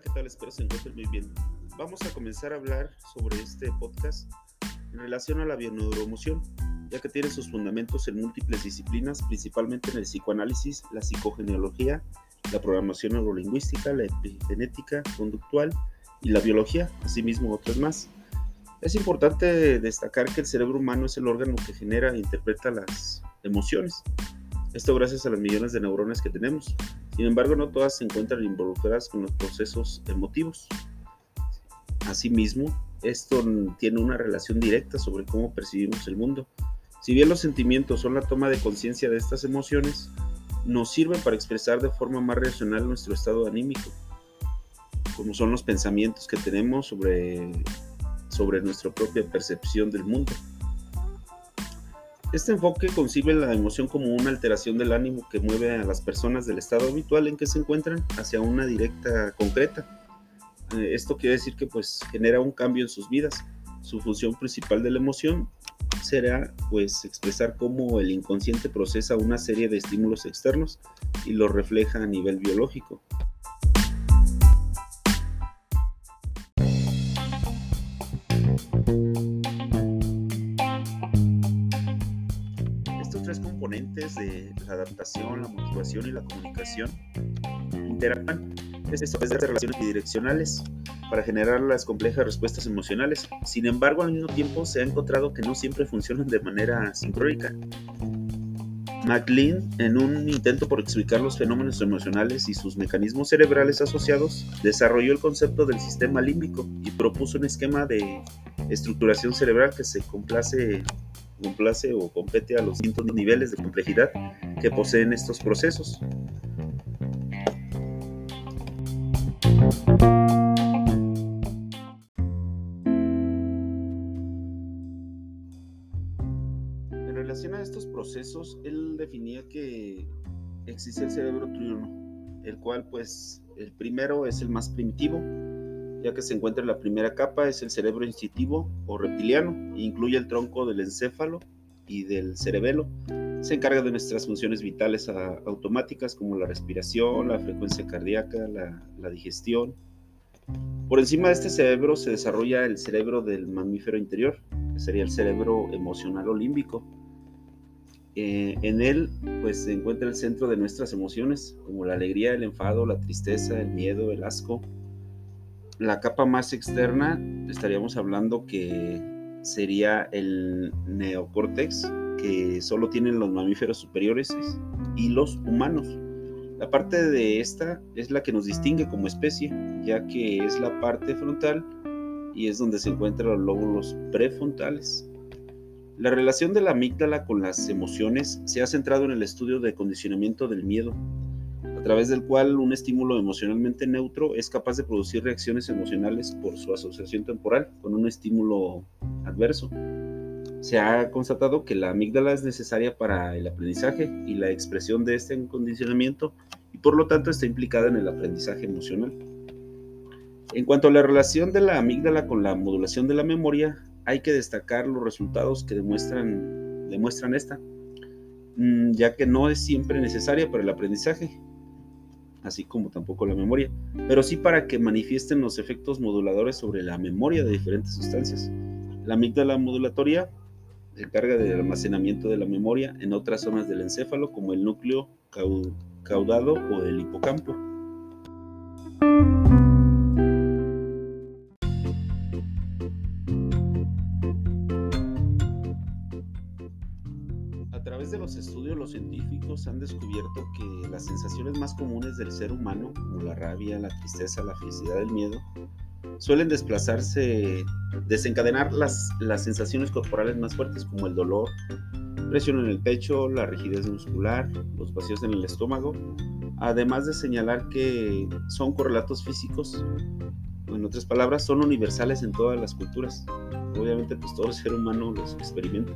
¿qué tal? Espero se encuentren muy bien. Vamos a comenzar a hablar sobre este podcast en relación a la bioneuroemoción, ya que tiene sus fundamentos en múltiples disciplinas, principalmente en el psicoanálisis, la psicogenealogía, la programación neurolingüística, la epigenética conductual y la biología, asimismo otras más. Es importante destacar que el cerebro humano es el órgano que genera e interpreta las emociones. Esto gracias a las millones de neuronas que tenemos. Sin embargo, no todas se encuentran involucradas con los procesos emotivos. Asimismo, esto tiene una relación directa sobre cómo percibimos el mundo. Si bien los sentimientos son la toma de conciencia de estas emociones, nos sirven para expresar de forma más racional nuestro estado anímico, como son los pensamientos que tenemos sobre, sobre nuestra propia percepción del mundo. Este enfoque concibe la emoción como una alteración del ánimo que mueve a las personas del estado habitual en que se encuentran hacia una directa concreta. Eh, esto quiere decir que pues genera un cambio en sus vidas. Su función principal de la emoción será pues expresar cómo el inconsciente procesa una serie de estímulos externos y los refleja a nivel biológico. Componentes de la adaptación, la motivación y la comunicación interactúan esto es de relaciones bidireccionales para generar las complejas respuestas emocionales. Sin embargo, al mismo tiempo se ha encontrado que no siempre funcionan de manera sincrónica. MacLean, en un intento por explicar los fenómenos emocionales y sus mecanismos cerebrales asociados, desarrolló el concepto del sistema límbico y propuso un esquema de estructuración cerebral que se complace complace o compete a los distintos niveles de complejidad que poseen estos procesos. En relación a estos procesos, él definía que existe el cerebro triuno, el cual pues el primero es el más primitivo, ya que se encuentra en la primera capa, es el cerebro instintivo o reptiliano, e incluye el tronco del encéfalo y del cerebelo. Se encarga de nuestras funciones vitales automáticas como la respiración, la frecuencia cardíaca, la, digestión. Por encima de este cerebro se desarrolla el cerebro del mamífero interior, que sería el cerebro emocional o límbico. Eh, en él pues se encuentra el centro de nuestras emociones, como la alegría, el enfado, la tristeza, el miedo, el asco, la capa más externa estaríamos hablando que sería el neocórtex, que solo tienen los mamíferos superiores y los humanos. La parte de esta es la que nos distingue como especie, ya que es la parte frontal y es donde se encuentran los lóbulos prefrontales. La relación de la amígdala con las emociones se ha centrado en el estudio de condicionamiento del miedo, través del cual un estímulo emocionalmente neutro es capaz de producir reacciones emocionales por su asociación temporal con un estímulo adverso. Se ha constatado que la amígdala es necesaria para el aprendizaje y la expresión de este condicionamiento y por lo tanto está implicada en el aprendizaje emocional. En cuanto a la relación de la amígdala con la modulación de la memoria, hay que destacar los resultados que demuestran, demuestran esta, mm, ya que no es siempre necesaria para el aprendizaje, así como tampoco la memoria, pero sí para que manifiesten los efectos moduladores sobre la memoria de diferentes sustancias. La amígdala modulatoria se encarga del almacenamiento de la memoria en otras zonas del encéfalo como el núcleo caudado o el hipocampo. De los estudios, los científicos han descubierto que las sensaciones más comunes del ser humano, como la rabia, la tristeza, la felicidad, el miedo, suelen desplazarse, desencadenar las, las sensaciones corporales más fuertes como el dolor, presión en el pecho, la rigidez muscular, los vacíos en el estómago, además de señalar que son correlatos físicos, en otras palabras, son universales en todas las culturas. Obviamente, pues todo el ser humano los experimenta.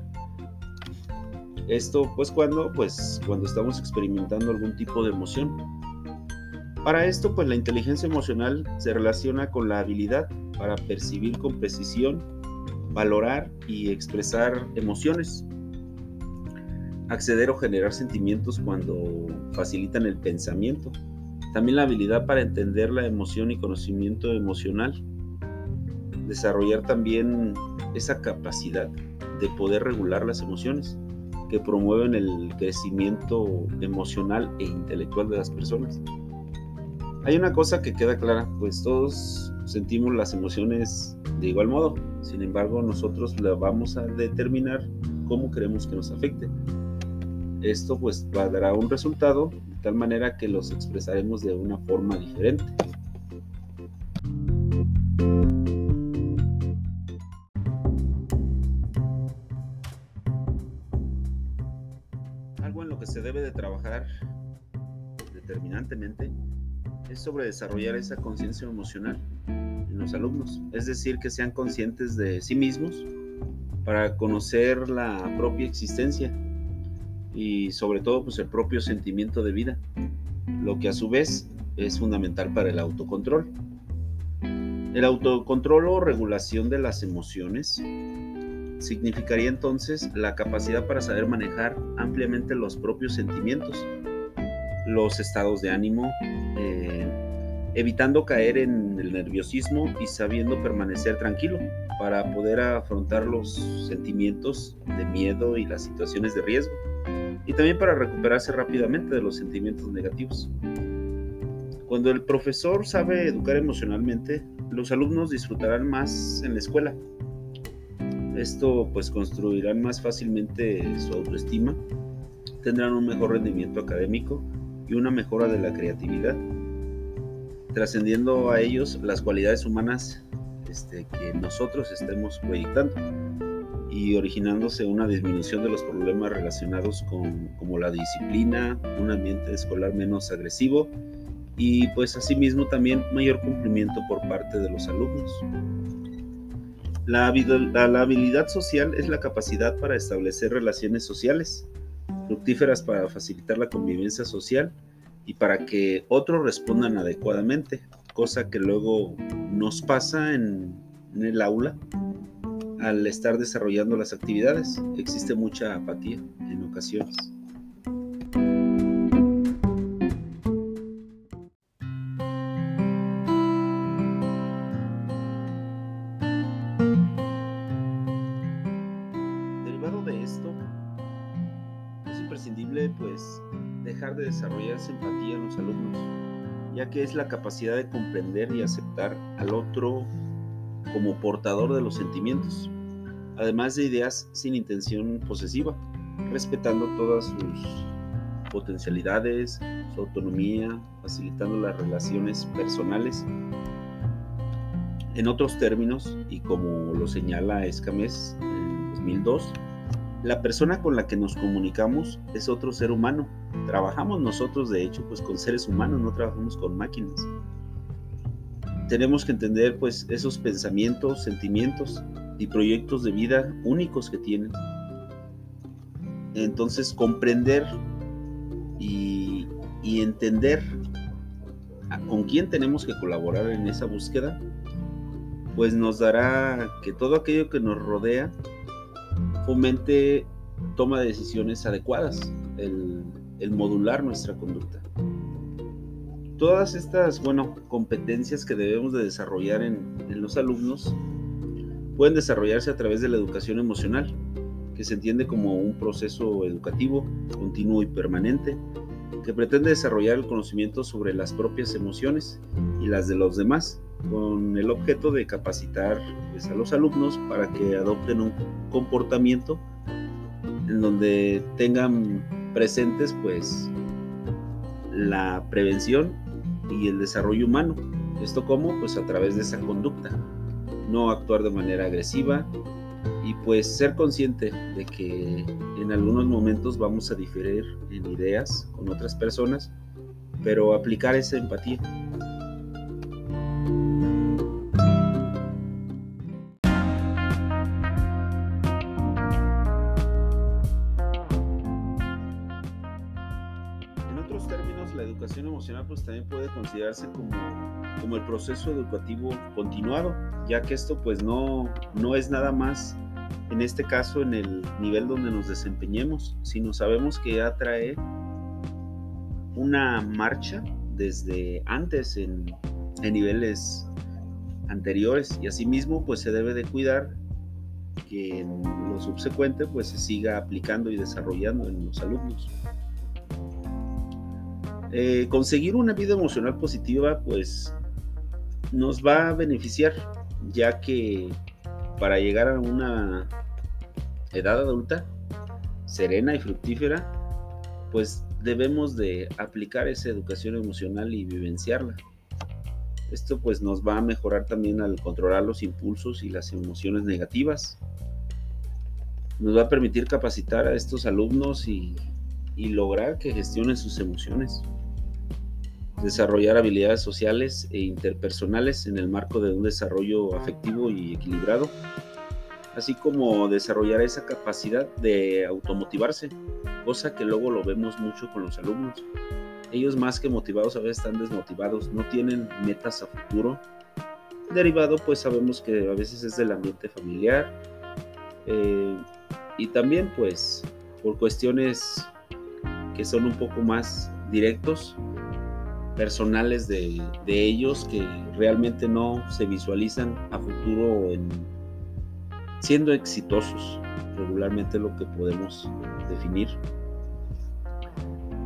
Esto pues cuando pues cuando estamos experimentando algún tipo de emoción. Para esto pues la inteligencia emocional se relaciona con la habilidad para percibir con precisión, valorar y expresar emociones, acceder o generar sentimientos cuando facilitan el pensamiento, También la habilidad para entender la emoción y conocimiento emocional. Desarrollar también esa capacidad de poder regular las emociones que promueven el crecimiento emocional e intelectual de las personas. Hay una cosa que queda clara, pues todos sentimos las emociones de igual modo, sin embargo nosotros la vamos a determinar cómo queremos que nos afecte. Esto pues dará un resultado de tal manera que los expresaremos de una forma diferente. Determinantemente es sobre desarrollar esa conciencia emocional en los alumnos, es decir, que sean conscientes de sí mismos para conocer la propia existencia y sobre todo pues el propio sentimiento de vida, lo que a su vez es fundamental para el autocontrol. El autocontrol o regulación de las emociones significaría entonces la capacidad para saber manejar ampliamente los propios sentimientos, los estados de ánimo, eh, evitando caer en el nerviosismo y sabiendo permanecer tranquilo para poder afrontar los sentimientos de miedo y las situaciones de riesgo y también para recuperarse rápidamente de los sentimientos negativos. Cuando el profesor sabe educar emocionalmente, los alumnos disfrutarán más en la escuela. Esto pues construirán más fácilmente su autoestima, tendrán un mejor rendimiento académico y una mejora de la creatividad, trascendiendo a ellos las cualidades humanas este, que nosotros estemos proyectando y originándose una disminución de los problemas relacionados con como la disciplina, un ambiente escolar menos agresivo y pues asimismo también mayor cumplimiento por parte de los alumnos. La, la, habilidad social es la capacidad para establecer relaciones sociales, fructíferas para facilitar la convivencia social y para que otros respondan adecuadamente, cosa que luego nos pasa en, en el aula al estar desarrollando las actividades. Existe mucha apatía en ocasiones. Que es la capacidad de comprender y aceptar al otro como portador de los sentimientos, además de ideas sin intención posesiva, respetando todas sus potencialidades, su autonomía, facilitando las relaciones personales. En otros términos, y como lo señala Escamés en 2002, la persona con la que nos comunicamos es otro ser humano. Trabajamos nosotros, de hecho, pues con seres humanos, no trabajamos con máquinas tenemos que entender pues esos pensamientos, sentimientos y proyectos de vida únicos que tienen. Entonces comprender y, y entender con quién tenemos que colaborar en esa búsqueda, pues nos dará que todo aquello que nos rodea fomente toma de decisiones adecuadas, el, modular nuestra conducta. Todas estas, bueno, competencias que debemos de desarrollar en, los alumnos pueden desarrollarse a través de la educación emocional, que se entiende como un proceso educativo continuo y permanente, que pretende desarrollar el conocimiento sobre las propias emociones y las de los demás, con el objeto de capacitar pues, a los alumnos para que adopten un comportamiento en donde tengan presentes pues la prevención y el desarrollo humano. ¿Esto cómo? Pues a través de esa conducta. No actuar de manera agresiva y pues ser consciente de que en algunos momentos vamos a diferir en ideas con otras personas, pero aplicar esa empatía. pues también puede considerarse como, como el proceso educativo continuado, ya que esto pues no, no es nada más en este caso en el nivel donde nos desempeñemos, sino sabemos que atrae una marcha desde antes en, en niveles anteriores y asimismo pues se debe de cuidar que en lo subsecuente pues se siga aplicando y desarrollando en los alumnos. Eh, conseguir una vida emocional positiva pues nos va a beneficiar ya que para llegar a una edad adulta serena y fructífera pues debemos de aplicar esa educación emocional y vivenciarla. Esto pues nos va a mejorar también al controlar los impulsos y las emociones negativas. Nos va a permitir capacitar a estos alumnos y, lograr que gestionen sus emociones. Desarrollar habilidades sociales e interpersonales en el marco de un desarrollo afectivo y equilibrado. Así como desarrollar esa capacidad de automotivarse, cosa que luego lo vemos mucho con los alumnos ellos más que motivados a veces están desmotivados, no tienen metas a futuro. Derivado pues sabemos que a veces es del ambiente familiar eh, y también pues por cuestiones que son un poco más directos, personales de, de ellos que realmente no se visualizan a futuro en siendo exitosos, regularmente lo que podemos definir.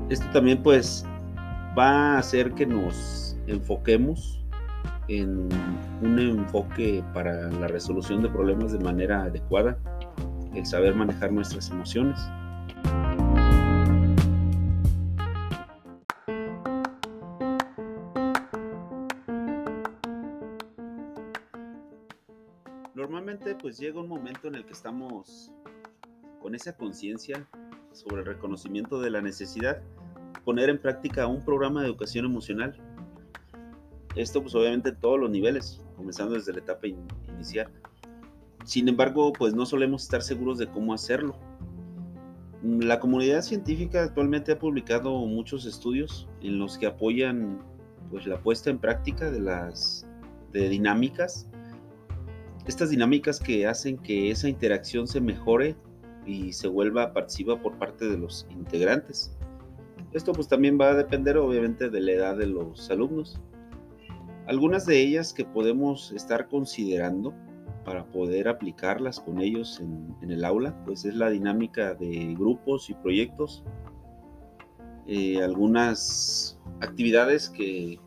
Esto también pues va a hacer que nos enfoquemos en un enfoque para la resolución de problemas de manera adecuada, el saber manejar nuestras emociones. Llega un momento en el que estamos con esa conciencia sobre el reconocimiento de la necesidad poner en práctica un programa de educación emocional. Esto pues obviamente en todos los niveles, comenzando desde la etapa inicial. Sin embargo, pues no solemos estar seguros de cómo hacerlo. La comunidad científica actualmente ha publicado muchos estudios en los que apoyan pues la puesta en práctica de las de dinámicas. Estas dinámicas que hacen que esa interacción se mejore y se vuelva participa por parte de los integrantes. Esto pues también va a depender obviamente de la edad de los alumnos. Algunas de ellas que podemos estar considerando para poder aplicarlas con ellos en, el aula, pues es la dinámica de grupos y proyectos. Eh, algunas actividades que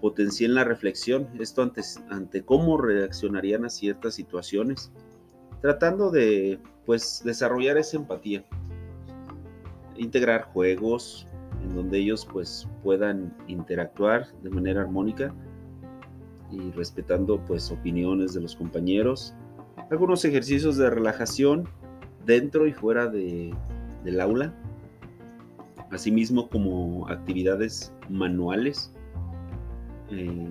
potencien la reflexión, esto ante, ante cómo reaccionarían a ciertas situaciones, tratando de pues desarrollar esa empatía integrar juegos en donde ellos pues puedan interactuar de manera armónica y respetando pues opiniones de los compañeros. Algunos ejercicios de relajación dentro y fuera de, del aula. Asimismo como actividades manuales. Eh,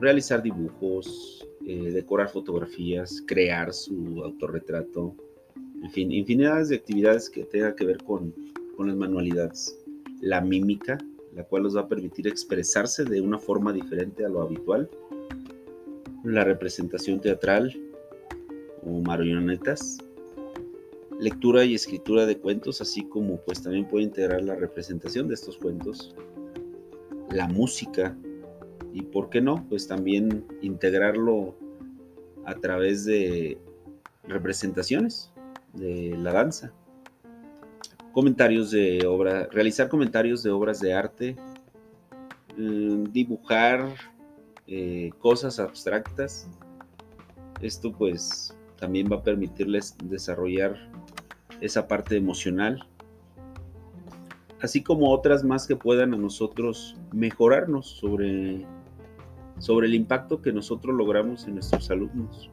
realizar dibujos, eh, decorar fotografías, crear su autorretrato, en fin, infinidades de actividades que tengan que ver con, las manualidades. La mímica, la cual nos va a permitir expresarse de una forma diferente a lo habitual. La representación teatral o marionetas. Lectura y escritura de cuentos, así como pues también puede integrar la representación de estos cuentos. La música y por qué no, pues también integrarlo a través de representaciones de la danza. Comentarios de obra, realizar comentarios de obras de arte, mm, dibujar eh, cosas abstractas. Esto pues también va a permitirles desarrollar esa parte emocional, así como otras más que puedan a nosotros mejorarnos sobre, sobre el impacto que nosotros logramos en nuestros alumnos.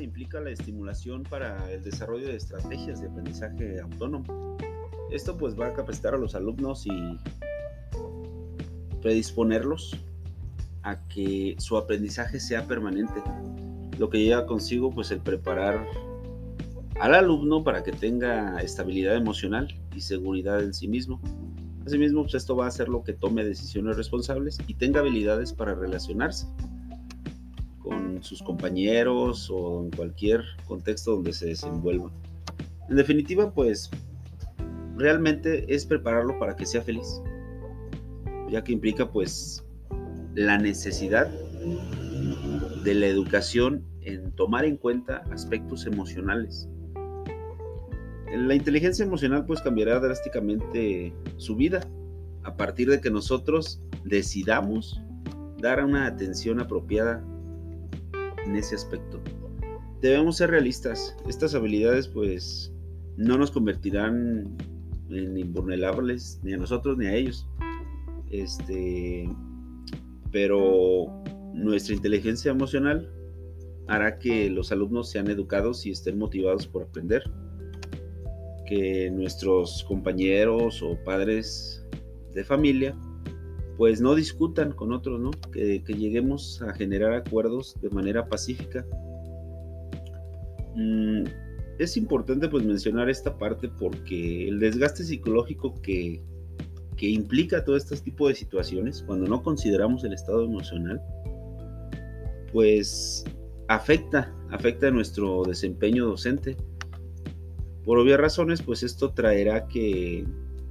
implica la estimulación para el desarrollo de estrategias de aprendizaje autónomo. Esto pues va a capacitar a los alumnos y predisponerlos a que su aprendizaje sea permanente, lo que lleva consigo pues el preparar al alumno para que tenga estabilidad emocional y seguridad en sí mismo. Asimismo, pues esto va a hacer lo que tome decisiones responsables y tenga habilidades para relacionarse con sus compañeros o en cualquier contexto donde se desenvuelva. En definitiva, pues realmente es prepararlo para que sea feliz, ya que implica pues la necesidad de la educación en tomar en cuenta aspectos emocionales. La inteligencia emocional pues cambiará drásticamente su vida a partir de que nosotros decidamos dar una atención apropiada en ese aspecto. Debemos ser realistas. Estas habilidades pues no nos convertirán en invulnerables ni a nosotros ni a ellos. Este, pero nuestra inteligencia emocional hará que los alumnos sean educados y estén motivados por aprender. Que nuestros compañeros o padres de familia pues no discutan con otros, ¿no? Que, lleguemos a generar acuerdos de manera pacífica. Mm, es importante pues mencionar esta parte porque el desgaste psicológico que, que implica todo este tipo de situaciones, cuando no consideramos el estado emocional, pues afecta, afecta nuestro desempeño docente. Por obvias razones, pues esto traerá que,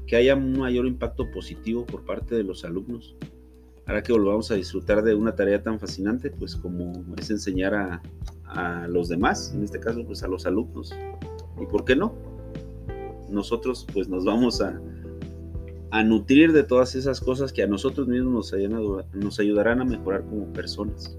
que haya un mayor impacto positivo por parte de los alumnos. Hará que volvamos a disfrutar de una tarea tan fascinante, pues como es enseñar a, a los demás, en este caso pues a los alumnos. ¿Y por qué no? Nosotros pues nos vamos a, a nutrir de todas esas cosas que a nosotros mismos nos, nos ayudarán a mejorar como personas.